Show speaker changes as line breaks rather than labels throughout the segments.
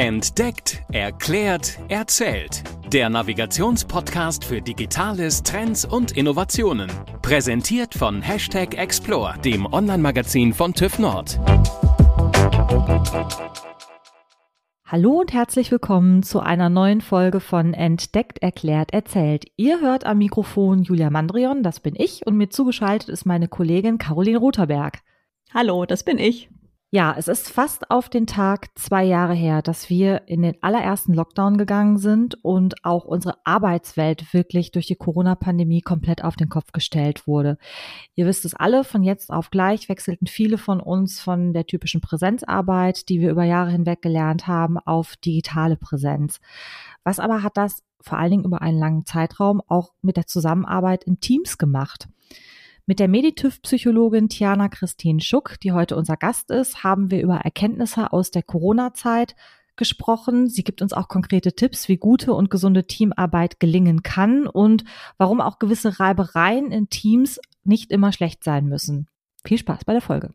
Entdeckt, erklärt, erzählt. Der Navigationspodcast für Digitales, Trends und Innovationen. Präsentiert von Hashtag Explore, dem Online-Magazin von TÜV Nord.
Hallo und herzlich willkommen zu einer neuen Folge von Entdeckt, Erklärt, Erzählt. Ihr hört am Mikrofon Julia Mandrion, das bin ich, und mir zugeschaltet ist meine Kollegin Caroline Rotherberg.
Hallo, das bin ich.
Ja, es ist fast auf den Tag zwei Jahre her, dass wir in den allerersten Lockdown gegangen sind und auch unsere Arbeitswelt wirklich durch die Corona-Pandemie komplett auf den Kopf gestellt wurde. Ihr wisst es alle, von jetzt auf gleich wechselten viele von uns von der typischen Präsenzarbeit, die wir über Jahre hinweg gelernt haben, auf digitale Präsenz. Was aber hat das vor allen Dingen über einen langen Zeitraum auch mit der Zusammenarbeit in Teams gemacht? Mit der Meditiv-Psychologin Tiana Christine Schuck, die heute unser Gast ist, haben wir über Erkenntnisse aus der Corona-Zeit gesprochen. Sie gibt uns auch konkrete Tipps, wie gute und gesunde Teamarbeit gelingen kann und warum auch gewisse Reibereien in Teams nicht immer schlecht sein müssen. Viel Spaß bei der Folge.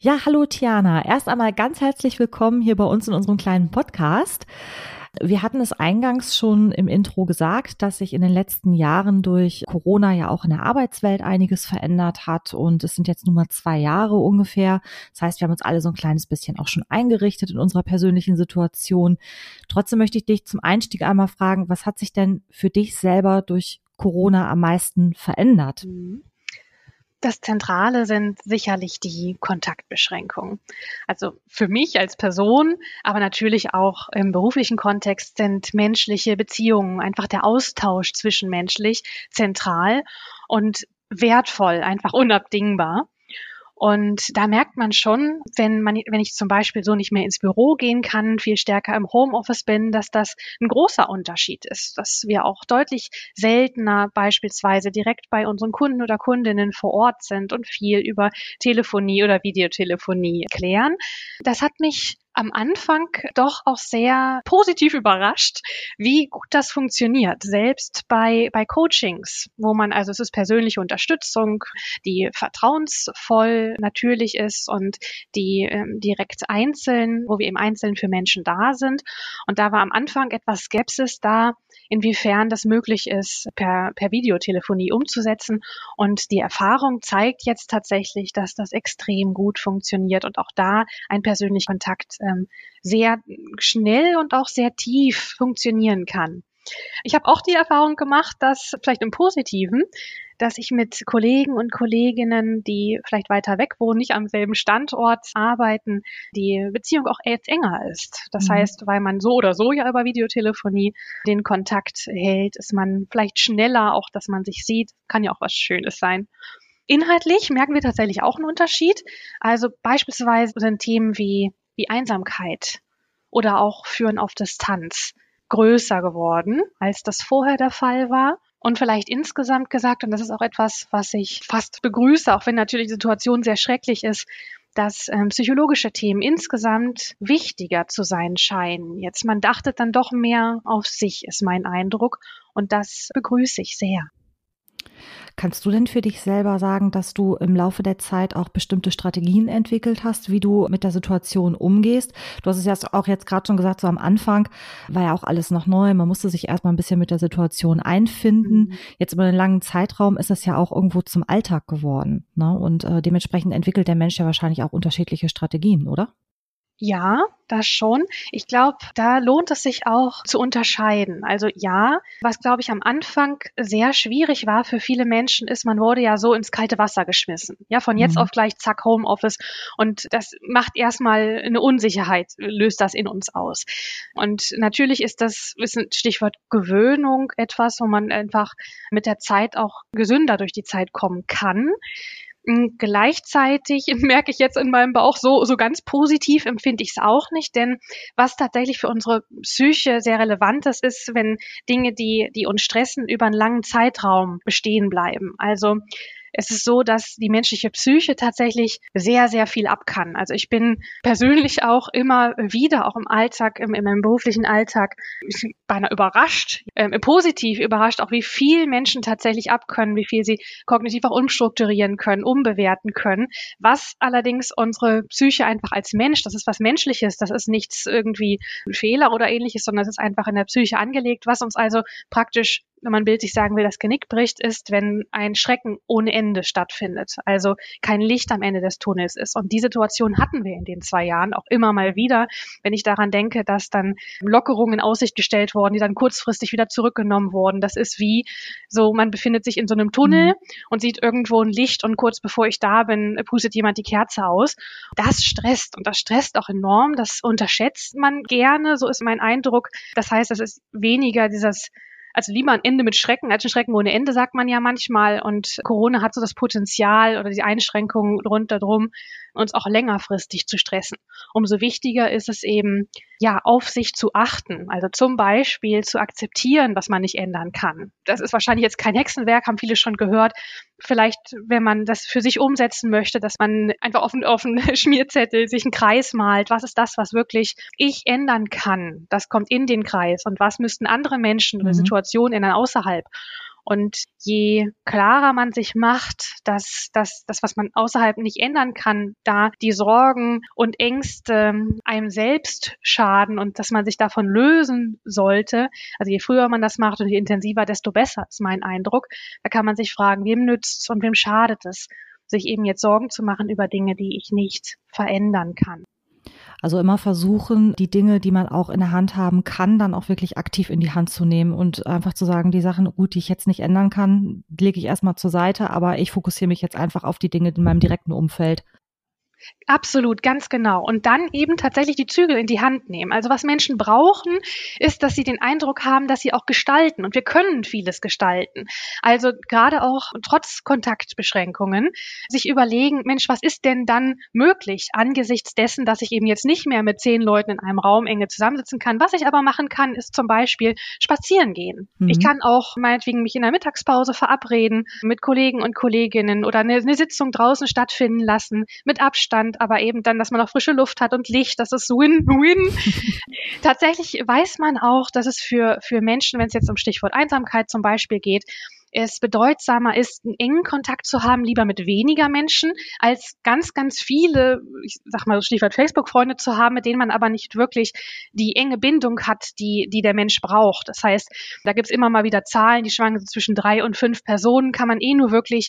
Ja, hallo Tiana. Erst einmal ganz herzlich willkommen hier bei uns in unserem kleinen Podcast. Wir hatten es eingangs schon im Intro gesagt, dass sich in den letzten Jahren durch Corona ja auch in der Arbeitswelt einiges verändert hat und es sind jetzt nun mal zwei Jahre ungefähr. Das heißt, wir haben uns alle so ein kleines bisschen auch schon eingerichtet in unserer persönlichen Situation. Trotzdem möchte ich dich zum Einstieg einmal fragen, was hat sich denn für dich selber durch Corona am meisten verändert?
Mhm. Das Zentrale sind sicherlich die Kontaktbeschränkungen. Also für mich als Person, aber natürlich auch im beruflichen Kontext sind menschliche Beziehungen, einfach der Austausch zwischenmenschlich zentral und wertvoll, einfach unabdingbar. Und da merkt man schon, wenn man, wenn ich zum Beispiel so nicht mehr ins Büro gehen kann, viel stärker im Homeoffice bin, dass das ein großer Unterschied ist, dass wir auch deutlich seltener beispielsweise direkt bei unseren Kunden oder Kundinnen vor Ort sind und viel über Telefonie oder Videotelefonie klären. Das hat mich am Anfang doch auch sehr positiv überrascht, wie gut das funktioniert. Selbst bei, bei Coachings, wo man, also es ist persönliche Unterstützung, die vertrauensvoll natürlich ist und die ähm, direkt einzeln, wo wir eben einzeln für Menschen da sind. Und da war am Anfang etwas Skepsis da, inwiefern das möglich ist, per, per Videotelefonie umzusetzen. Und die Erfahrung zeigt jetzt tatsächlich, dass das extrem gut funktioniert und auch da ein persönlicher Kontakt ähm, sehr schnell und auch sehr tief funktionieren kann. Ich habe auch die Erfahrung gemacht, dass vielleicht im Positiven, dass ich mit Kollegen und Kolleginnen, die vielleicht weiter weg wohnen, nicht am selben Standort arbeiten, die Beziehung auch jetzt enger ist. Das mhm. heißt, weil man so oder so ja über Videotelefonie den Kontakt hält, ist man vielleicht schneller, auch dass man sich sieht, kann ja auch was Schönes sein. Inhaltlich merken wir tatsächlich auch einen Unterschied. Also beispielsweise sind Themen wie, wie Einsamkeit oder auch Führen auf Distanz größer geworden, als das vorher der Fall war. Und vielleicht insgesamt gesagt, und das ist auch etwas, was ich fast begrüße, auch wenn natürlich die Situation sehr schrecklich ist, dass ähm, psychologische Themen insgesamt wichtiger zu sein scheinen. Jetzt man dachte dann doch mehr auf sich, ist mein Eindruck. Und das begrüße ich sehr.
Kannst du denn für dich selber sagen, dass du im Laufe der Zeit auch bestimmte Strategien entwickelt hast, wie du mit der Situation umgest? Du hast es ja auch jetzt gerade schon gesagt, so am Anfang war ja auch alles noch neu. Man musste sich erstmal ein bisschen mit der Situation einfinden. Mhm. Jetzt über einen langen Zeitraum ist es ja auch irgendwo zum Alltag geworden. Ne? Und äh, dementsprechend entwickelt der Mensch ja wahrscheinlich auch unterschiedliche Strategien, oder?
Ja, das schon. Ich glaube, da lohnt es sich auch zu unterscheiden. Also ja, was glaube ich am Anfang sehr schwierig war für viele Menschen ist, man wurde ja so ins kalte Wasser geschmissen. Ja, von jetzt mhm. auf gleich zack Homeoffice und das macht erstmal eine Unsicherheit, löst das in uns aus. Und natürlich ist das ist ein Stichwort Gewöhnung etwas, wo man einfach mit der Zeit auch gesünder durch die Zeit kommen kann. Gleichzeitig merke ich jetzt in meinem Bauch, so, so ganz positiv empfinde ich es auch nicht, denn was tatsächlich für unsere Psyche sehr relevant ist, ist, wenn Dinge, die, die uns stressen, über einen langen Zeitraum bestehen bleiben. Also es ist so, dass die menschliche Psyche tatsächlich sehr, sehr viel ab kann. Also ich bin persönlich auch immer wieder, auch im Alltag, im, in meinem beruflichen Alltag, beinahe überrascht, äh, positiv überrascht, auch wie viel Menschen tatsächlich abkönnen, wie viel sie kognitiv auch umstrukturieren können, umbewerten können. Was allerdings unsere Psyche einfach als Mensch, das ist was Menschliches, das ist nichts irgendwie Fehler oder ähnliches, sondern es ist einfach in der Psyche angelegt, was uns also praktisch wenn man bildlich sagen will, das Genick bricht, ist, wenn ein Schrecken ohne Ende stattfindet. Also kein Licht am Ende des Tunnels ist. Und die Situation hatten wir in den zwei Jahren auch immer mal wieder. Wenn ich daran denke, dass dann Lockerungen in Aussicht gestellt wurden, die dann kurzfristig wieder zurückgenommen wurden. Das ist wie so, man befindet sich in so einem Tunnel mhm. und sieht irgendwo ein Licht und kurz bevor ich da bin, pustet jemand die Kerze aus. Das stresst und das stresst auch enorm. Das unterschätzt man gerne. So ist mein Eindruck. Das heißt, es ist weniger dieses also lieber ein Ende mit Schrecken als ein Schrecken ohne Ende, sagt man ja manchmal. Und Corona hat so das Potenzial oder die Einschränkungen rundherum, uns auch längerfristig zu stressen. Umso wichtiger ist es eben, ja, auf sich zu achten. Also zum Beispiel zu akzeptieren, was man nicht ändern kann. Das ist wahrscheinlich jetzt kein Hexenwerk, haben viele schon gehört. Vielleicht, wenn man das für sich umsetzen möchte, dass man einfach auf, auf einen Schmierzettel sich einen Kreis malt. Was ist das, was wirklich ich ändern kann? Das kommt in den Kreis. Und was müssten andere Menschen oder mhm. Situationen ändern außerhalb? Und je klarer man sich macht, dass das, das, was man außerhalb nicht ändern kann, da die Sorgen und Ängste einem selbst schaden und dass man sich davon lösen sollte, also je früher man das macht und je intensiver, desto besser ist mein Eindruck. Da kann man sich fragen, wem nützt und wem schadet es, sich eben jetzt Sorgen zu machen über Dinge, die ich nicht verändern kann.
Also immer versuchen, die Dinge, die man auch in der Hand haben kann, dann auch wirklich aktiv in die Hand zu nehmen und einfach zu sagen, die Sachen, gut, die ich jetzt nicht ändern kann, lege ich erstmal zur Seite, aber ich fokussiere mich jetzt einfach auf die Dinge in meinem direkten Umfeld.
Absolut, ganz genau. Und dann eben tatsächlich die Zügel in die Hand nehmen. Also was Menschen brauchen, ist, dass sie den Eindruck haben, dass sie auch gestalten. Und wir können vieles gestalten. Also gerade auch trotz Kontaktbeschränkungen sich überlegen, Mensch, was ist denn dann möglich angesichts dessen, dass ich eben jetzt nicht mehr mit zehn Leuten in einem Raum enge zusammensitzen kann. Was ich aber machen kann, ist zum Beispiel spazieren gehen. Mhm. Ich kann auch meinetwegen mich in der Mittagspause verabreden mit Kollegen und Kolleginnen oder eine, eine Sitzung draußen stattfinden lassen mit Abstand Abstand, aber eben dann, dass man auch frische Luft hat und Licht, das ist Win-Win. Tatsächlich weiß man auch, dass es für, für Menschen, wenn es jetzt um Stichwort Einsamkeit zum Beispiel geht, es bedeutsamer ist, einen engen Kontakt zu haben, lieber mit weniger Menschen, als ganz, ganz viele, ich sag mal Stichwort Facebook-Freunde zu haben, mit denen man aber nicht wirklich die enge Bindung hat, die, die der Mensch braucht. Das heißt, da gibt's immer mal wieder Zahlen, die schwanken zwischen drei und fünf Personen, kann man eh nur wirklich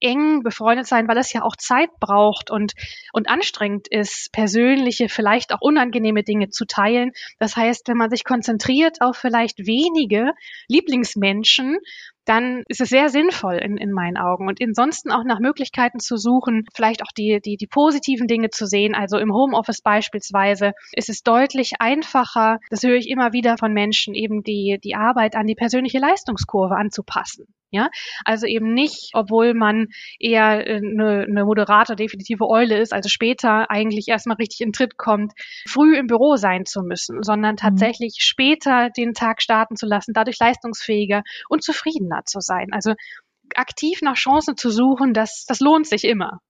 eng befreundet sein, weil es ja auch Zeit braucht und, und anstrengend ist, persönliche, vielleicht auch unangenehme Dinge zu teilen. Das heißt, wenn man sich konzentriert auf vielleicht wenige Lieblingsmenschen, dann ist es sehr sinnvoll in, in meinen Augen. Und ansonsten auch nach Möglichkeiten zu suchen, vielleicht auch die, die, die positiven Dinge zu sehen. Also im Homeoffice beispielsweise ist es deutlich einfacher, das höre ich immer wieder von Menschen, eben die, die Arbeit an die persönliche Leistungskurve anzupassen. Ja, also eben nicht, obwohl man eher eine, eine moderate, definitive Eule ist, also später eigentlich erstmal richtig in Tritt kommt, früh im Büro sein zu müssen, sondern mhm. tatsächlich später den Tag starten zu lassen, dadurch leistungsfähiger und zufriedener Partner zu sein. Also aktiv nach Chancen zu suchen, das, das lohnt sich immer.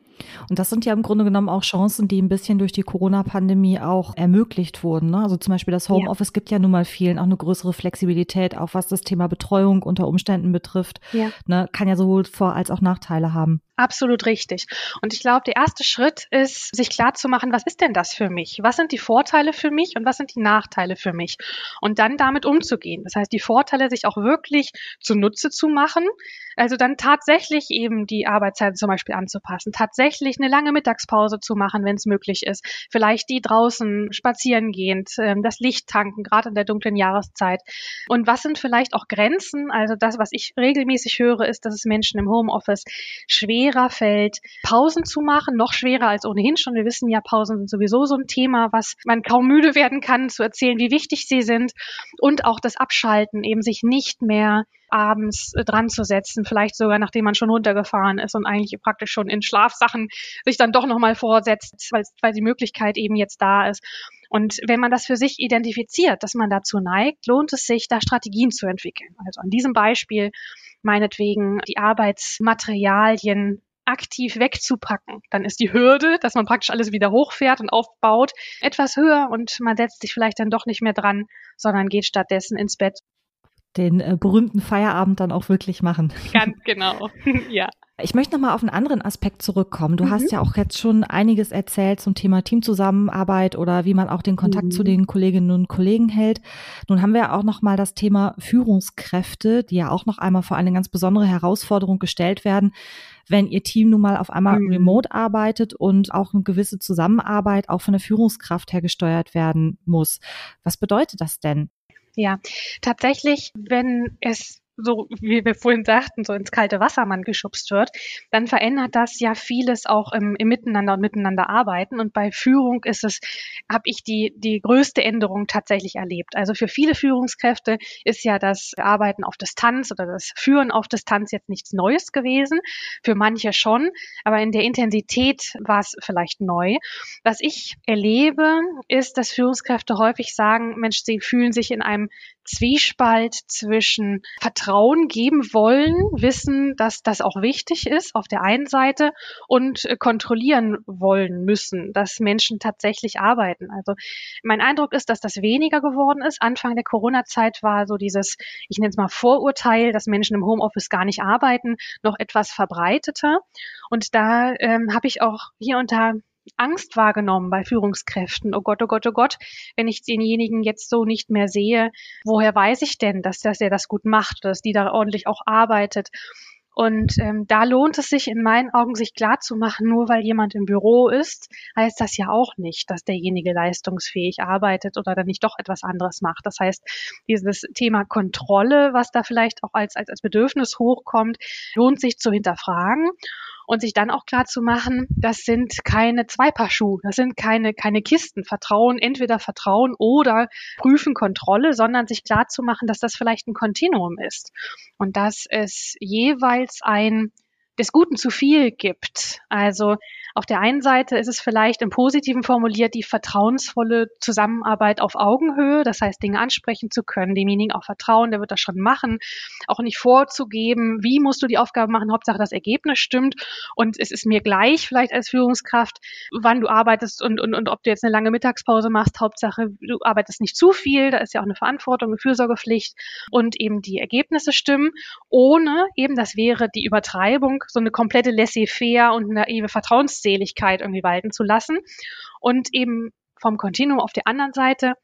Und das sind ja im Grunde genommen auch Chancen, die ein bisschen durch die Corona-Pandemie auch ermöglicht wurden. Ne? Also zum Beispiel das Homeoffice ja. gibt ja nun mal vielen auch eine größere Flexibilität, auch was das Thema Betreuung unter Umständen betrifft. Ja. Ne? Kann ja sowohl Vor- als auch Nachteile haben.
Absolut richtig. Und ich glaube, der erste Schritt ist, sich klar zu machen, was ist denn das für mich? Was sind die Vorteile für mich und was sind die Nachteile für mich? Und dann damit umzugehen. Das heißt, die Vorteile sich auch wirklich zunutze zu machen. Also dann tatsächlich eben die Arbeitszeit zum Beispiel anzupassen, tatsächlich eine lange Mittagspause zu machen, wenn es möglich ist. Vielleicht die draußen spazieren gehend, ähm, das Licht tanken, gerade in der dunklen Jahreszeit. Und was sind vielleicht auch Grenzen? Also das, was ich regelmäßig höre, ist, dass es Menschen im Homeoffice schwer schwerer fällt, Pausen zu machen, noch schwerer als ohnehin schon. Wir wissen ja, Pausen sind sowieso so ein Thema, was man kaum müde werden kann, zu erzählen, wie wichtig sie sind. Und auch das Abschalten, eben sich nicht mehr abends äh, dran zu setzen, vielleicht sogar nachdem man schon runtergefahren ist und eigentlich praktisch schon in Schlafsachen sich dann doch nochmal vorsetzt, weil, weil die Möglichkeit eben jetzt da ist. Und wenn man das für sich identifiziert, dass man dazu neigt, lohnt es sich, da Strategien zu entwickeln. Also an diesem Beispiel meinetwegen die Arbeitsmaterialien aktiv wegzupacken. Dann ist die Hürde, dass man praktisch alles wieder hochfährt und aufbaut, etwas höher und man setzt sich vielleicht dann doch nicht mehr dran, sondern geht stattdessen ins Bett.
Den äh, berühmten Feierabend dann auch wirklich machen.
Ganz genau, ja.
Ich möchte nochmal auf einen anderen Aspekt zurückkommen. Du mhm. hast ja auch jetzt schon einiges erzählt zum Thema Teamzusammenarbeit oder wie man auch den Kontakt mhm. zu den Kolleginnen und Kollegen hält. Nun haben wir auch nochmal das Thema Führungskräfte, die ja auch noch einmal vor eine ganz besondere Herausforderung gestellt werden, wenn ihr Team nun mal auf einmal mhm. remote arbeitet und auch eine gewisse Zusammenarbeit auch von der Führungskraft her gesteuert werden muss. Was bedeutet das denn?
Ja, tatsächlich, wenn es so wie wir vorhin sagten, so ins kalte Wasser man geschubst wird, dann verändert das ja vieles auch im, im Miteinander und Miteinander arbeiten. Und bei Führung ist es, habe ich die, die größte Änderung tatsächlich erlebt. Also für viele Führungskräfte ist ja das Arbeiten auf Distanz oder das Führen auf Distanz jetzt nichts Neues gewesen. Für manche schon, aber in der Intensität war es vielleicht neu. Was ich erlebe, ist, dass Führungskräfte häufig sagen, Mensch, sie fühlen sich in einem Zwiespalt zwischen Vertrauen geben wollen, wissen, dass das auch wichtig ist auf der einen Seite und äh, kontrollieren wollen müssen, dass Menschen tatsächlich arbeiten. Also mein Eindruck ist, dass das weniger geworden ist. Anfang der Corona-Zeit war so dieses, ich nenne es mal Vorurteil, dass Menschen im Homeoffice gar nicht arbeiten, noch etwas verbreiteter. Und da ähm, habe ich auch hier und da Angst wahrgenommen bei Führungskräften. Oh Gott, oh Gott, oh Gott, wenn ich denjenigen jetzt so nicht mehr sehe, woher weiß ich denn, dass, dass er das gut macht, dass die da ordentlich auch arbeitet? Und ähm, da lohnt es sich in meinen Augen, sich klar zu machen, nur weil jemand im Büro ist, heißt das ja auch nicht, dass derjenige leistungsfähig arbeitet oder dann nicht doch etwas anderes macht. Das heißt, dieses Thema Kontrolle, was da vielleicht auch als, als, als Bedürfnis hochkommt, lohnt sich zu hinterfragen und sich dann auch klar zu machen, das sind keine Zweipaar-Schuhe, das sind keine, keine Kisten. Vertrauen, entweder Vertrauen oder Prüfen, Kontrolle, sondern sich klar zu machen, dass das vielleicht ein Kontinuum ist und dass es jeweils ein des Guten zu viel gibt. Also auf der einen Seite ist es vielleicht im Positiven formuliert die vertrauensvolle Zusammenarbeit auf Augenhöhe, das heißt Dinge ansprechen zu können, demjenigen auch vertrauen, der wird das schon machen, auch nicht vorzugeben, wie musst du die Aufgabe machen, Hauptsache das Ergebnis stimmt und es ist mir gleich vielleicht als Führungskraft, wann du arbeitest und, und, und ob du jetzt eine lange Mittagspause machst, Hauptsache du arbeitest nicht zu viel, da ist ja auch eine Verantwortung, eine Fürsorgepflicht und eben die Ergebnisse stimmen, ohne eben, das wäre die Übertreibung, so eine komplette laissez-faire und naive Vertrauens Glückseligkeit irgendwie walten zu lassen und eben vom Kontinuum auf der anderen Seite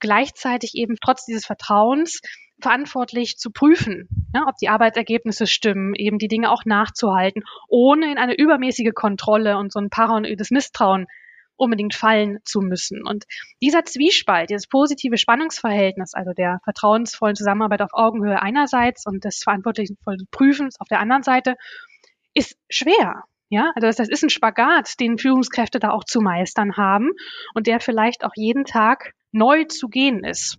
gleichzeitig eben trotz dieses Vertrauens verantwortlich zu prüfen, ja, ob die Arbeitsergebnisse stimmen, eben die Dinge auch nachzuhalten, ohne in eine übermäßige Kontrolle und so ein paranoides Misstrauen unbedingt fallen zu müssen. Und dieser Zwiespalt, dieses positive Spannungsverhältnis, also der vertrauensvollen Zusammenarbeit auf Augenhöhe einerseits und des verantwortlichen Prüfens auf der anderen Seite, ist schwer. Ja, also das ist ein Spagat, den Führungskräfte da auch zu meistern haben und der vielleicht auch jeden Tag neu zu gehen ist.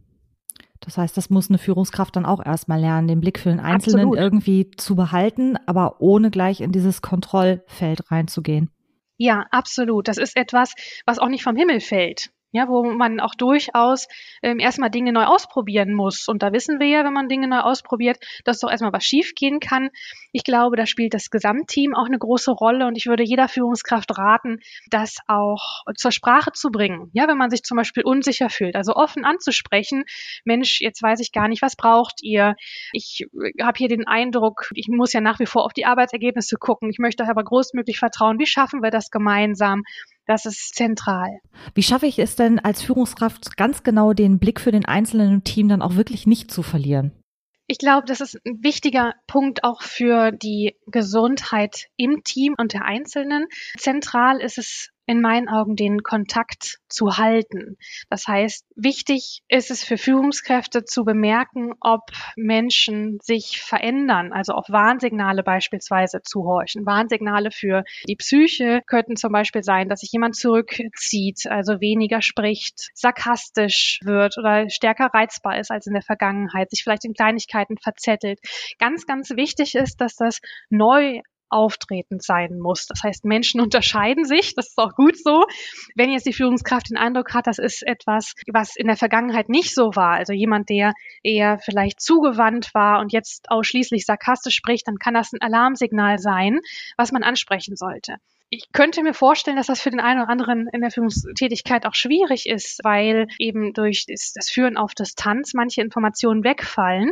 Das heißt, das muss eine Führungskraft dann auch erstmal lernen, den Blick für den Einzelnen Absolut. irgendwie zu behalten, aber ohne gleich in dieses Kontrollfeld reinzugehen.
Ja, absolut. Das ist etwas, was auch nicht vom Himmel fällt ja, wo man auch durchaus ähm, erstmal Dinge neu ausprobieren muss. Und da wissen wir ja, wenn man Dinge neu ausprobiert, dass doch erstmal was schiefgehen kann. Ich glaube, da spielt das Gesamtteam auch eine große Rolle und ich würde jeder Führungskraft raten, das auch zur Sprache zu bringen. Ja, wenn man sich zum Beispiel unsicher fühlt, also offen anzusprechen, Mensch, jetzt weiß ich gar nicht, was braucht ihr? Ich äh, habe hier den Eindruck, ich muss ja nach wie vor auf die Arbeitsergebnisse gucken. Ich möchte aber großmöglich vertrauen. Wie schaffen wir das gemeinsam? Das ist zentral.
Wie schaffe ich es denn als Führungskraft ganz genau den Blick für den einzelnen Team dann auch wirklich nicht zu verlieren?
Ich glaube, das ist ein wichtiger Punkt auch für die Gesundheit im Team und der Einzelnen. Zentral ist es in meinen Augen den Kontakt zu halten. Das heißt, wichtig ist es für Führungskräfte zu bemerken, ob Menschen sich verändern, also auf Warnsignale beispielsweise zu horchen. Warnsignale für die Psyche könnten zum Beispiel sein, dass sich jemand zurückzieht, also weniger spricht, sarkastisch wird oder stärker reizbar ist als in der Vergangenheit, sich vielleicht in Kleinigkeiten verzettelt. Ganz, ganz wichtig ist, dass das neu auftretend sein muss. Das heißt, Menschen unterscheiden sich, das ist auch gut so. Wenn jetzt die Führungskraft den Eindruck hat, das ist etwas, was in der Vergangenheit nicht so war, also jemand, der eher vielleicht zugewandt war und jetzt ausschließlich sarkastisch spricht, dann kann das ein Alarmsignal sein, was man ansprechen sollte ich könnte mir vorstellen, dass das für den einen oder anderen in der Führungstätigkeit auch schwierig ist, weil eben durch das Führen auf Distanz manche Informationen wegfallen.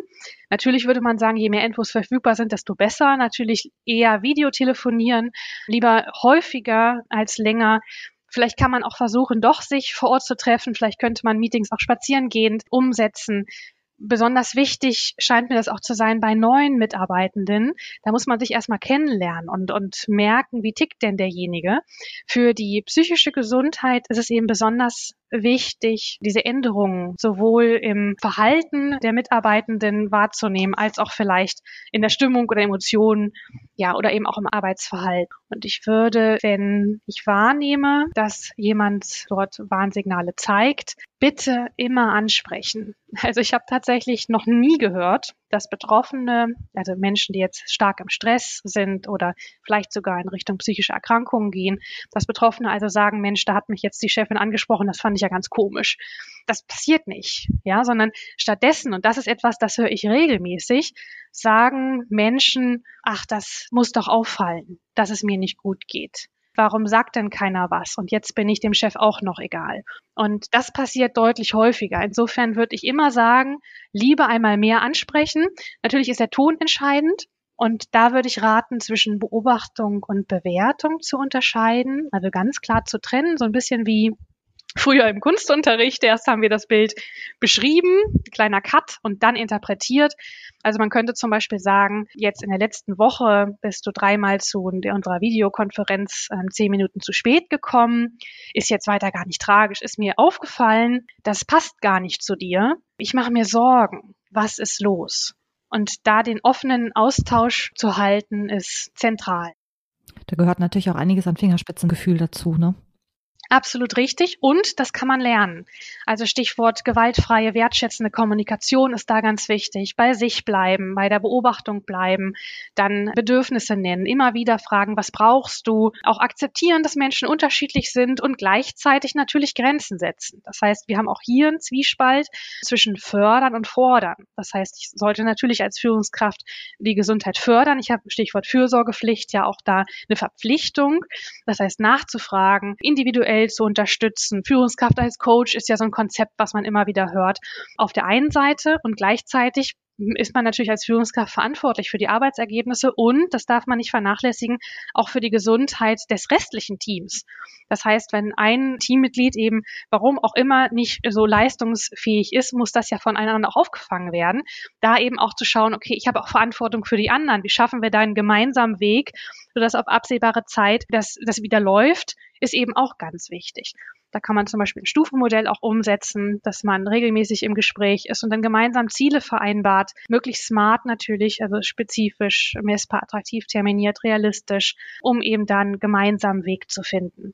Natürlich würde man sagen, je mehr Infos verfügbar sind, desto besser. Natürlich eher Videotelefonieren, lieber häufiger als länger. Vielleicht kann man auch versuchen, doch sich vor Ort zu treffen. Vielleicht könnte man Meetings auch spazierengehend umsetzen besonders wichtig scheint mir das auch zu sein bei neuen Mitarbeitenden. Da muss man sich erstmal kennenlernen und, und merken, wie tickt denn derjenige. Für die psychische Gesundheit ist es eben besonders wichtig, diese Änderungen sowohl im Verhalten der Mitarbeitenden wahrzunehmen, als auch vielleicht in der Stimmung oder Emotionen, ja, oder eben auch im Arbeitsverhalten. Und ich würde, wenn ich wahrnehme, dass jemand dort Warnsignale zeigt, bitte immer ansprechen. Also ich habe tatsächlich noch nie gehört, dass Betroffene, also Menschen, die jetzt stark im Stress sind oder vielleicht sogar in Richtung psychische Erkrankungen gehen, dass Betroffene also sagen, Mensch, da hat mich jetzt die Chefin angesprochen, das fand ich ja ganz komisch. Das passiert nicht, ja, sondern stattdessen, und das ist etwas, das höre ich regelmäßig, sagen Menschen, ach, das muss doch auffallen, dass es mir nicht gut geht warum sagt denn keiner was? Und jetzt bin ich dem Chef auch noch egal. Und das passiert deutlich häufiger. Insofern würde ich immer sagen, lieber einmal mehr ansprechen. Natürlich ist der Ton entscheidend. Und da würde ich raten, zwischen Beobachtung und Bewertung zu unterscheiden, also ganz klar zu trennen, so ein bisschen wie früher im Kunstunterricht. Erst haben wir das Bild beschrieben, kleiner Cut und dann interpretiert. Also man könnte zum Beispiel sagen, jetzt in der letzten Woche bist du dreimal zu unserer Videokonferenz äh, zehn Minuten zu spät gekommen. Ist jetzt weiter gar nicht tragisch. Ist mir aufgefallen, das passt gar nicht zu dir. Ich mache mir Sorgen. Was ist los? Und da den offenen Austausch zu halten, ist zentral.
Da gehört natürlich auch einiges an Fingerspitzengefühl dazu, ne?
Absolut richtig. Und das kann man lernen. Also Stichwort gewaltfreie, wertschätzende Kommunikation ist da ganz wichtig. Bei sich bleiben, bei der Beobachtung bleiben, dann Bedürfnisse nennen, immer wieder fragen, was brauchst du? Auch akzeptieren, dass Menschen unterschiedlich sind und gleichzeitig natürlich Grenzen setzen. Das heißt, wir haben auch hier einen Zwiespalt zwischen fördern und fordern. Das heißt, ich sollte natürlich als Führungskraft die Gesundheit fördern. Ich habe Stichwort Fürsorgepflicht ja auch da eine Verpflichtung. Das heißt, nachzufragen, individuell individuell zu unterstützen. Führungskraft als Coach ist ja so ein Konzept, was man immer wieder hört. Auf der einen Seite und gleichzeitig ist man natürlich als Führungskraft verantwortlich für die Arbeitsergebnisse und, das darf man nicht vernachlässigen, auch für die Gesundheit des restlichen Teams. Das heißt, wenn ein Teammitglied eben, warum auch immer, nicht so leistungsfähig ist, muss das ja von anderen auch aufgefangen werden. Da eben auch zu schauen, okay, ich habe auch Verantwortung für die anderen. Wie schaffen wir da einen gemeinsamen Weg, sodass auf absehbare Zeit das, das wieder läuft, ist eben auch ganz wichtig. Da kann man zum Beispiel ein Stufenmodell auch umsetzen, dass man regelmäßig im Gespräch ist und dann gemeinsam Ziele vereinbart, möglichst smart natürlich, also spezifisch, messbar, attraktiv, terminiert, realistisch, um eben dann gemeinsam Weg zu finden.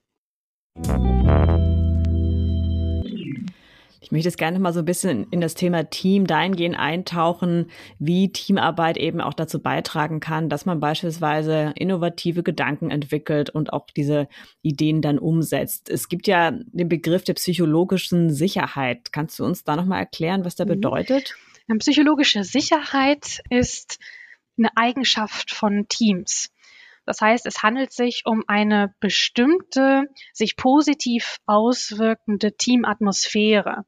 Ich möchte jetzt gerne mal so ein bisschen in das Thema Team dahingehend eintauchen, wie Teamarbeit eben auch dazu beitragen kann, dass man beispielsweise innovative Gedanken entwickelt und auch diese Ideen dann umsetzt. Es gibt ja den Begriff der psychologischen Sicherheit. Kannst du uns da nochmal erklären, was der mhm. bedeutet?
Psychologische Sicherheit ist eine Eigenschaft von Teams. Das heißt, es handelt sich um eine bestimmte, sich positiv auswirkende Teamatmosphäre.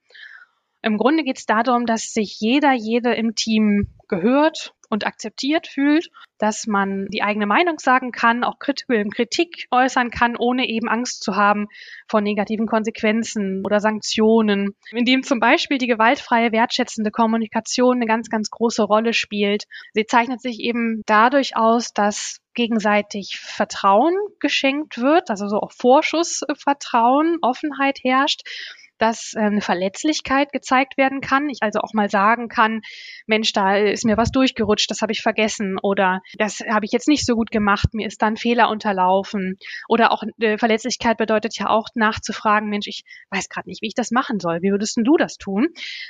Im Grunde geht es darum, dass sich jeder, jede im Team gehört und akzeptiert fühlt, dass man die eigene Meinung sagen kann, auch Kritik äußern kann, ohne eben Angst zu haben vor negativen Konsequenzen oder Sanktionen, indem zum Beispiel die gewaltfreie, wertschätzende Kommunikation eine ganz, ganz große Rolle spielt. Sie zeichnet sich eben dadurch aus, dass gegenseitig Vertrauen geschenkt wird, also so auch Vorschussvertrauen, Offenheit herrscht dass äh, eine Verletzlichkeit gezeigt werden kann. Ich also auch mal sagen kann, Mensch, da ist mir was durchgerutscht, das habe ich vergessen oder das habe ich jetzt nicht so gut gemacht, mir ist dann Fehler unterlaufen. Oder auch äh, Verletzlichkeit bedeutet ja auch nachzufragen, Mensch, ich weiß gerade nicht, wie ich das machen soll. Wie würdest denn du das tun?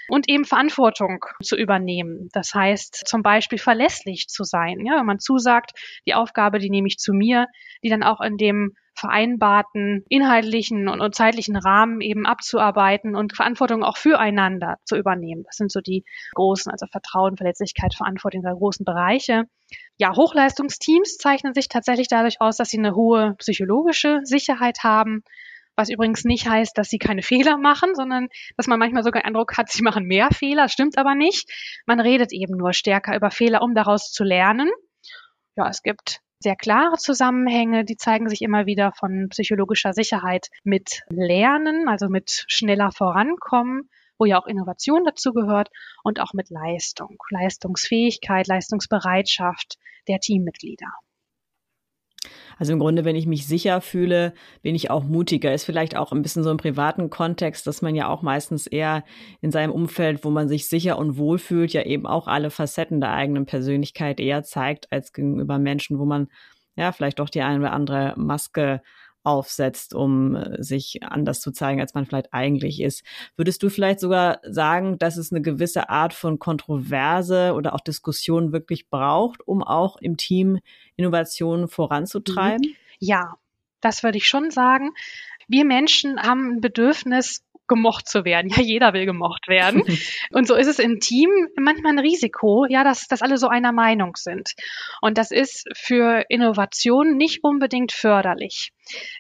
Und eben Verantwortung zu übernehmen. Das heißt zum Beispiel verlässlich zu sein. Ja, wenn man zusagt, die Aufgabe, die nehme ich zu mir, die dann auch in dem vereinbarten inhaltlichen und, zeitlichen Rahmen eben abzuarbeiten und Verantwortung auch füreinander zu übernehmen. Das sind so die großen, also Vertrauen, Verletzlichkeit, Verantwortung der großen Bereiche. Ja, Hochleistungsteams zeichnen sich tatsächlich dadurch aus, dass sie eine hohe psychologische Sicherheit haben, was übrigens nicht heißt, dass sie keine Fehler machen, sondern dass man manchmal sogar den Eindruck hat, sie machen mehr Fehler, stimmt aber nicht. Man redet eben nur stärker über Fehler, um daraus zu lernen. Ja, es gibt sehr klare Zusammenhänge, die zeigen sich immer wieder von psychologischer Sicherheit mit Lernen, also mit schneller Vorankommen, wo ja auch Innovation dazu gehört und auch mit Leistung, Leistungsfähigkeit, Leistungsbereitschaft der Teammitglieder.
Also im Grunde, wenn ich mich sicher fühle, bin ich auch mutiger. Ist vielleicht auch ein bisschen so im privaten Kontext, dass man ja auch meistens eher in seinem Umfeld, wo man sich sicher und wohl fühlt, ja eben auch alle Facetten der eigenen Persönlichkeit eher zeigt als gegenüber Menschen, wo man ja vielleicht doch die eine oder andere Maske aufsetzt, um äh, sich anders zu zeigen, als man vielleicht eigentlich ist. Würdest du vielleicht sogar sagen, dass es eine gewisse Art von Kontroverse oder auch Diskussion wirklich braucht, um auch im Team Innovationen voranzutreiben?
Ja, das würde ich schon sagen. Wir Menschen haben ein Bedürfnis, gemocht zu werden. Ja, jeder will gemocht werden. Und so ist es im Team manchmal ein Risiko, ja, dass, dass alle so einer Meinung sind. Und das ist für Innovation nicht unbedingt förderlich.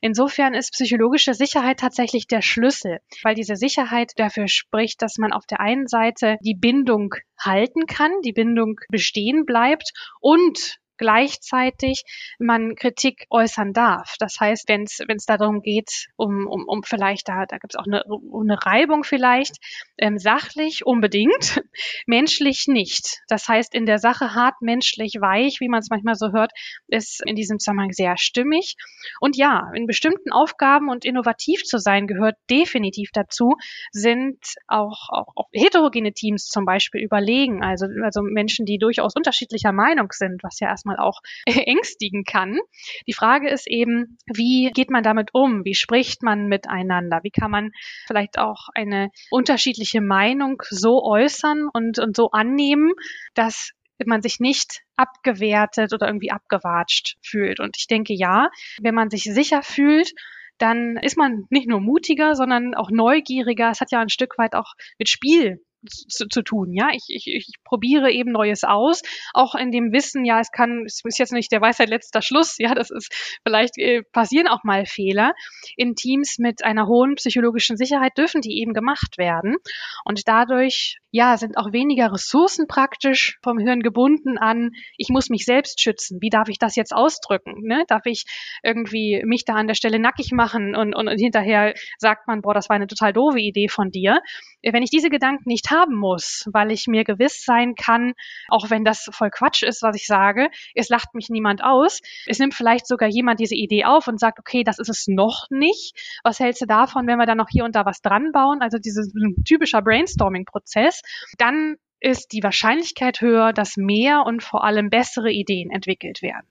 Insofern ist psychologische Sicherheit tatsächlich der Schlüssel, weil diese Sicherheit dafür spricht, dass man auf der einen Seite die Bindung halten kann, die Bindung bestehen bleibt und gleichzeitig man Kritik äußern darf. Das heißt, wenn es darum geht, um, um, um vielleicht, da, da gibt es auch eine, eine Reibung vielleicht, ähm, sachlich unbedingt, menschlich nicht. Das heißt, in der Sache hart, menschlich, weich, wie man es manchmal so hört, ist in diesem Zusammenhang sehr stimmig. Und ja, in bestimmten Aufgaben und innovativ zu sein gehört definitiv dazu, sind auch, auch, auch heterogene Teams zum Beispiel überlegen, also, also Menschen, die durchaus unterschiedlicher Meinung sind, was ja erstmal manchmal auch ängstigen kann. Die Frage ist eben, wie geht man damit um? Wie spricht man miteinander? Wie kann man vielleicht auch eine unterschiedliche Meinung so äußern und, und so annehmen, dass man sich nicht abgewertet oder irgendwie abgewatscht fühlt. Und ich denke, ja, wenn man sich sicher fühlt, dann ist man nicht nur mutiger, sondern auch neugieriger. Es hat ja ein Stück weit auch mit Spiel zu, zu tun. Ja, ich, ich, ich probiere eben Neues aus, auch in dem Wissen, ja, es kann, es ist jetzt nicht der Weisheit letzter Schluss, ja, das ist vielleicht äh, passieren auch mal Fehler. In Teams mit einer hohen psychologischen Sicherheit dürfen die eben gemacht werden und dadurch ja sind auch weniger Ressourcen praktisch vom Hirn gebunden an, ich muss mich selbst schützen. Wie darf ich das jetzt ausdrücken? Ne? Darf ich irgendwie mich da an der Stelle nackig machen und, und, und hinterher sagt man, boah, das war eine total doofe Idee von dir. Wenn ich diese Gedanken nicht haben muss, weil ich mir gewiss sein kann, auch wenn das voll Quatsch ist, was ich sage, es lacht mich niemand aus. Es nimmt vielleicht sogar jemand diese Idee auf und sagt, okay, das ist es noch nicht. Was hältst du davon, wenn wir da noch hier und da was dran bauen? Also dieses typischer Brainstorming-Prozess. Dann ist die Wahrscheinlichkeit höher, dass mehr und vor allem bessere Ideen entwickelt werden.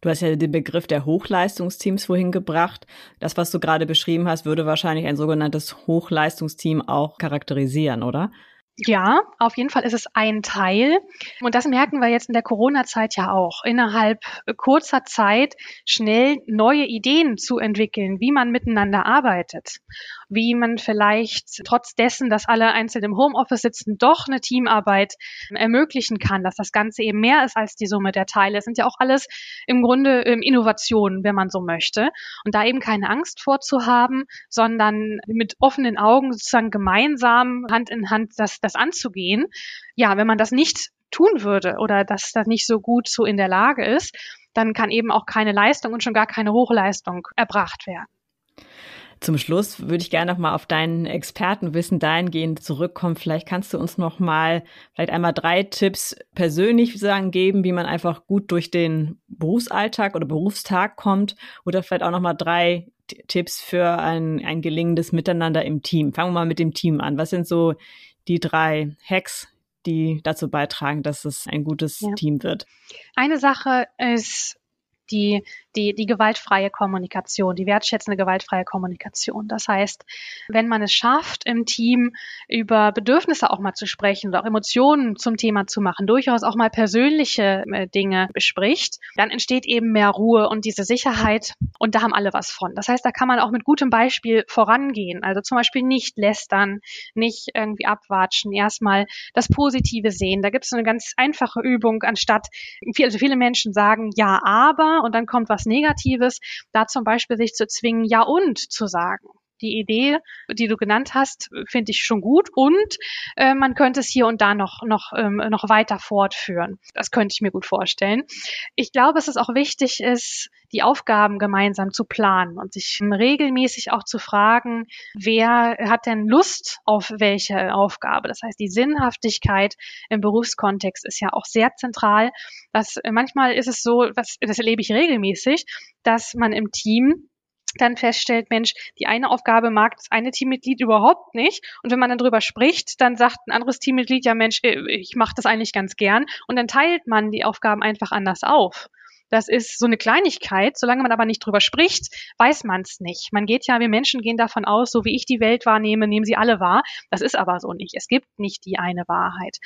Du hast ja den Begriff der Hochleistungsteams vorhin gebracht. Das, was du gerade beschrieben hast, würde wahrscheinlich ein sogenanntes Hochleistungsteam auch charakterisieren, oder?
Ja, auf jeden Fall ist es ein Teil. Und das merken wir jetzt in der Corona-Zeit ja auch. Innerhalb kurzer Zeit schnell neue Ideen zu entwickeln, wie man miteinander arbeitet wie man vielleicht trotz dessen, dass alle einzeln im Homeoffice sitzen, doch eine Teamarbeit ermöglichen kann, dass das Ganze eben mehr ist als die Summe der Teile. Es sind ja auch alles im Grunde ähm, Innovationen, wenn man so möchte. Und da eben keine Angst vorzuhaben, sondern mit offenen Augen sozusagen gemeinsam Hand in Hand das, das anzugehen. Ja, wenn man das nicht tun würde oder dass das nicht so gut so in der Lage ist, dann kann eben auch keine Leistung und schon gar keine Hochleistung erbracht werden.
Zum Schluss würde ich gerne noch mal auf dein Expertenwissen dahingehend zurückkommen. Vielleicht kannst du uns noch mal vielleicht einmal drei Tipps persönlich sagen geben, wie man einfach gut durch den Berufsalltag oder Berufstag kommt oder vielleicht auch noch mal drei Tipps für ein, ein gelingendes Miteinander im Team? Fangen wir mal mit dem Team an. Was sind so die drei Hacks, die dazu beitragen, dass es ein gutes ja. Team wird?
Eine Sache ist die, die, die gewaltfreie Kommunikation, die wertschätzende gewaltfreie Kommunikation. Das heißt, wenn man es schafft, im Team über Bedürfnisse auch mal zu sprechen oder auch Emotionen zum Thema zu machen, durchaus auch mal persönliche äh, Dinge bespricht, dann entsteht eben mehr Ruhe und diese Sicherheit und da haben alle was von. Das heißt, da kann man auch mit gutem Beispiel vorangehen. Also zum Beispiel nicht lästern, nicht irgendwie abwatschen, erstmal das Positive sehen. Da gibt es eine ganz einfache Übung, anstatt, also viele Menschen sagen ja, aber und dann kommt was Negatives, da zum Beispiel sich zu zwingen, ja und zu sagen die Idee, die du genannt hast, finde ich schon gut und äh, man könnte es hier und da noch noch ähm, noch weiter fortführen. Das könnte ich mir gut vorstellen. Ich glaube, es ist auch wichtig ist, die Aufgaben gemeinsam zu planen und sich regelmäßig auch zu fragen, wer hat denn Lust auf welche Aufgabe. Das heißt, die Sinnhaftigkeit im Berufskontext ist ja auch sehr zentral. Das manchmal ist es so, was das erlebe ich regelmäßig, dass man im Team dann feststellt, Mensch, die eine Aufgabe mag das eine Teammitglied überhaupt nicht. Und wenn man dann drüber spricht, dann sagt ein anderes Teammitglied, ja Mensch, äh, ich mache das eigentlich ganz gern. Und dann teilt man die Aufgaben einfach anders auf. Das ist so eine Kleinigkeit. Solange man aber nicht drüber spricht, weiß man es nicht. Man geht ja, wir Menschen gehen davon aus, so wie ich die Welt wahrnehme, nehmen sie alle wahr. Das ist aber so nicht. Es gibt nicht die eine Wahrheit.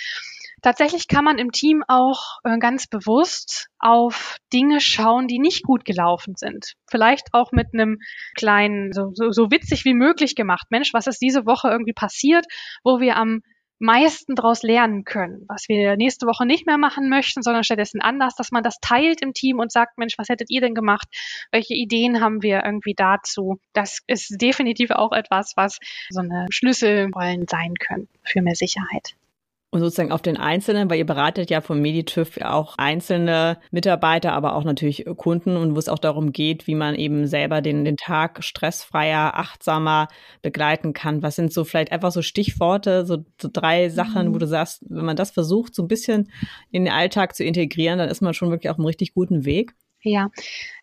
Tatsächlich kann man im Team auch äh, ganz bewusst auf Dinge schauen, die nicht gut gelaufen sind. Vielleicht auch mit einem kleinen, so, so, so witzig wie möglich gemacht. Mensch, was ist diese Woche irgendwie passiert, wo wir am meisten daraus lernen können, was wir nächste Woche nicht mehr machen möchten, sondern stattdessen anders, dass man das teilt im Team und sagt, Mensch, was hättet ihr denn gemacht? Welche Ideen haben wir irgendwie dazu? Das ist definitiv auch etwas, was so eine Schlüsselrollen sein können für mehr Sicherheit.
Und sozusagen auf den Einzelnen, weil ihr beratet ja vom Meditüv auch einzelne Mitarbeiter, aber auch natürlich Kunden und wo es auch darum geht, wie man eben selber den, den Tag stressfreier, achtsamer begleiten kann. Was sind so vielleicht einfach so Stichworte, so, so drei Sachen, mhm. wo du sagst, wenn man das versucht, so ein bisschen in den Alltag zu integrieren, dann ist man schon wirklich auf einem richtig guten Weg?
Ja,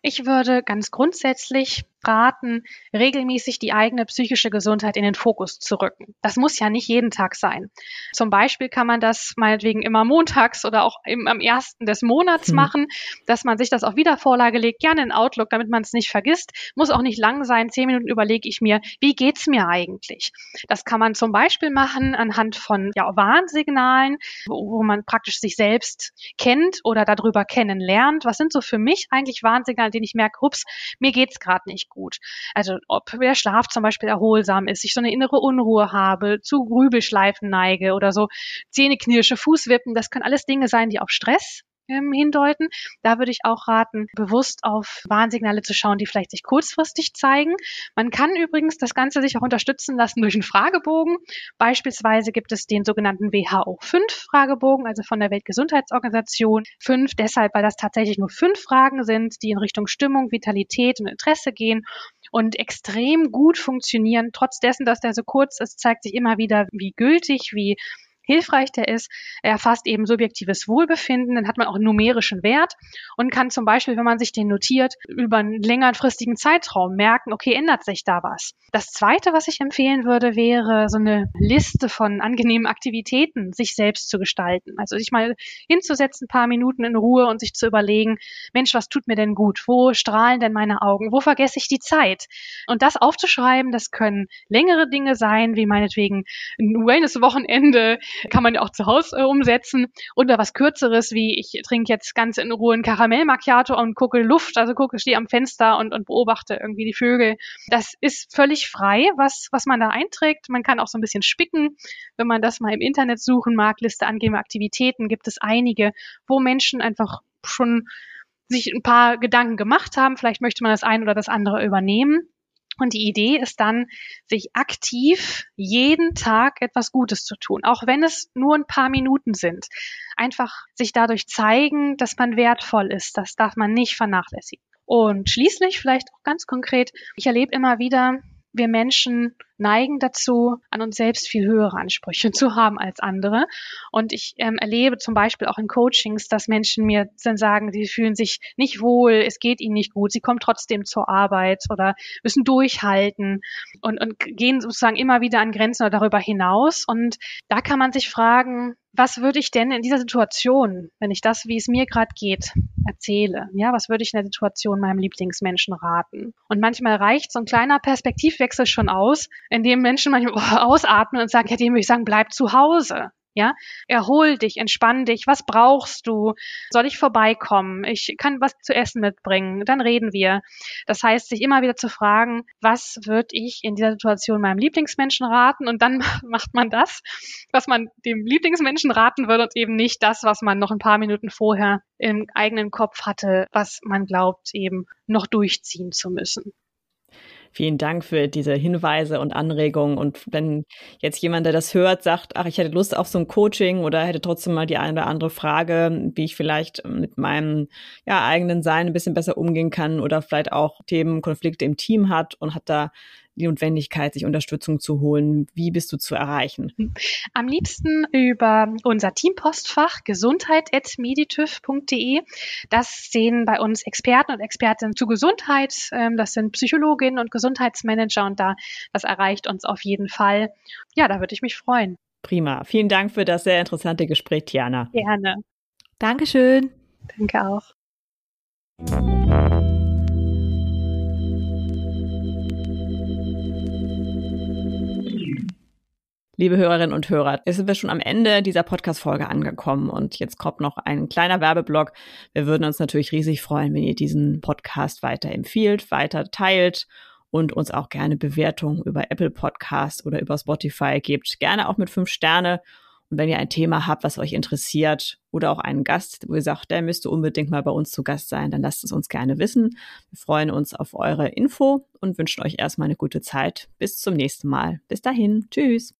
ich würde ganz grundsätzlich raten, regelmäßig die eigene psychische Gesundheit in den Fokus zu rücken. Das muss ja nicht jeden Tag sein. Zum Beispiel kann man das meinetwegen immer montags oder auch im, am ersten des Monats hm. machen, dass man sich das auf Wiedervorlage legt, gerne in Outlook, damit man es nicht vergisst. Muss auch nicht lang sein. Zehn Minuten überlege ich mir, wie geht's mir eigentlich? Das kann man zum Beispiel machen anhand von ja, Warnsignalen, wo, wo man praktisch sich selbst kennt oder darüber kennenlernt. Was sind so für mich eigentlich Warnsignale, denen ich merke, ups, mir geht's gerade nicht gut. Also ob der Schlaf zum Beispiel erholsam ist, ich so eine innere Unruhe habe, zu Grübelschleifen neige oder so Zähneknirsche, Fußwippen, das können alles Dinge sein, die auf Stress ähm, hindeuten. Da würde ich auch raten, bewusst auf Warnsignale zu schauen, die vielleicht sich kurzfristig zeigen. Man kann übrigens das Ganze sich auch unterstützen lassen durch einen Fragebogen. Beispielsweise gibt es den sogenannten WHO-5-Fragebogen, also von der Weltgesundheitsorganisation. Fünf deshalb, weil das tatsächlich nur fünf Fragen sind, die in Richtung Stimmung, Vitalität und Interesse gehen und extrem gut funktionieren. Trotz dessen, dass der so kurz ist, zeigt sich immer wieder, wie gültig, wie hilfreich der ist. Er erfasst eben subjektives Wohlbefinden, dann hat man auch einen numerischen Wert und kann zum Beispiel, wenn man sich den notiert, über einen längerfristigen Zeitraum merken, okay, ändert sich da was. Das zweite, was ich empfehlen würde, wäre so eine Liste von angenehmen Aktivitäten, sich selbst zu gestalten. Also sich mal hinzusetzen, ein paar Minuten in Ruhe und sich zu überlegen, Mensch, was tut mir denn gut? Wo strahlen denn meine Augen? Wo vergesse ich die Zeit? Und das aufzuschreiben, das können längere Dinge sein, wie meinetwegen ein Wellness-Wochenende kann man ja auch zu Hause äh, umsetzen. Oder was Kürzeres, wie ich trinke jetzt ganz in Ruhe einen Karamell Macchiato und gucke Luft, also gucke, stehe am Fenster und, und beobachte irgendwie die Vögel. Das ist völlig frei, was, was man da einträgt. Man kann auch so ein bisschen spicken. Wenn man das mal im Internet suchen mag, Liste angegebene Aktivitäten, gibt es einige, wo Menschen einfach schon sich ein paar Gedanken gemacht haben. Vielleicht möchte man das ein oder das andere übernehmen. Und die Idee ist dann, sich aktiv jeden Tag etwas Gutes zu tun, auch wenn es nur ein paar Minuten sind. Einfach sich dadurch zeigen, dass man wertvoll ist. Das darf man nicht vernachlässigen. Und schließlich vielleicht auch ganz konkret, ich erlebe immer wieder, wir Menschen neigen dazu, an uns selbst viel höhere Ansprüche zu haben als andere. Und ich ähm, erlebe zum Beispiel auch in Coachings, dass Menschen mir dann sagen, sie fühlen sich nicht wohl, es geht ihnen nicht gut, sie kommen trotzdem zur Arbeit oder müssen durchhalten und, und gehen sozusagen immer wieder an Grenzen oder darüber hinaus. Und da kann man sich fragen, was würde ich denn in dieser Situation, wenn ich das, wie es mir gerade geht, erzähle? Ja, was würde ich in der Situation meinem Lieblingsmenschen raten? Und manchmal reicht so ein kleiner Perspektivwechsel schon aus, indem Menschen manchmal ausatmen und sagen, ja, dem würde ich sagen, bleib zu Hause. Ja, erhol dich, entspann dich. Was brauchst du? Soll ich vorbeikommen? Ich kann was zu essen mitbringen. Dann reden wir. Das heißt, sich immer wieder zu fragen, was würde ich in dieser Situation meinem Lieblingsmenschen raten? Und dann macht man das, was man dem Lieblingsmenschen raten würde und eben nicht das, was man noch ein paar Minuten vorher im eigenen Kopf hatte, was man glaubt eben noch durchziehen zu müssen.
Vielen Dank für diese Hinweise und Anregungen. Und wenn jetzt jemand, der das hört, sagt, ach, ich hätte Lust auf so ein Coaching oder hätte trotzdem mal die eine oder andere Frage, wie ich vielleicht mit meinem ja, eigenen Sein ein bisschen besser umgehen kann oder vielleicht auch Themen, Konflikte im Team hat und hat da die Notwendigkeit, sich Unterstützung zu holen? Wie bist du zu erreichen?
Am liebsten über unser Teampostfach gesundheit.meditüv.de. Das sehen bei uns Experten und Expertinnen zu Gesundheit. Ähm, das sind Psychologinnen und Gesundheitsmanager und da, das erreicht uns auf jeden Fall. Ja, da würde ich mich freuen.
Prima. Vielen Dank für das sehr interessante Gespräch, Tiana.
Gerne.
Dankeschön.
Danke auch.
Liebe Hörerinnen und Hörer, jetzt sind wir schon am Ende dieser Podcast-Folge angekommen und jetzt kommt noch ein kleiner Werbeblock. Wir würden uns natürlich riesig freuen, wenn ihr diesen Podcast weiter empfiehlt, weiter teilt und uns auch gerne Bewertungen über Apple Podcast oder über Spotify gebt. Gerne auch mit fünf Sterne. Und wenn ihr ein Thema habt, was euch interessiert oder auch einen Gast, wo ihr sagt, der müsste unbedingt mal bei uns zu Gast sein, dann lasst es uns gerne wissen. Wir freuen uns auf eure Info und wünschen euch erstmal eine gute Zeit. Bis zum nächsten Mal. Bis dahin. Tschüss.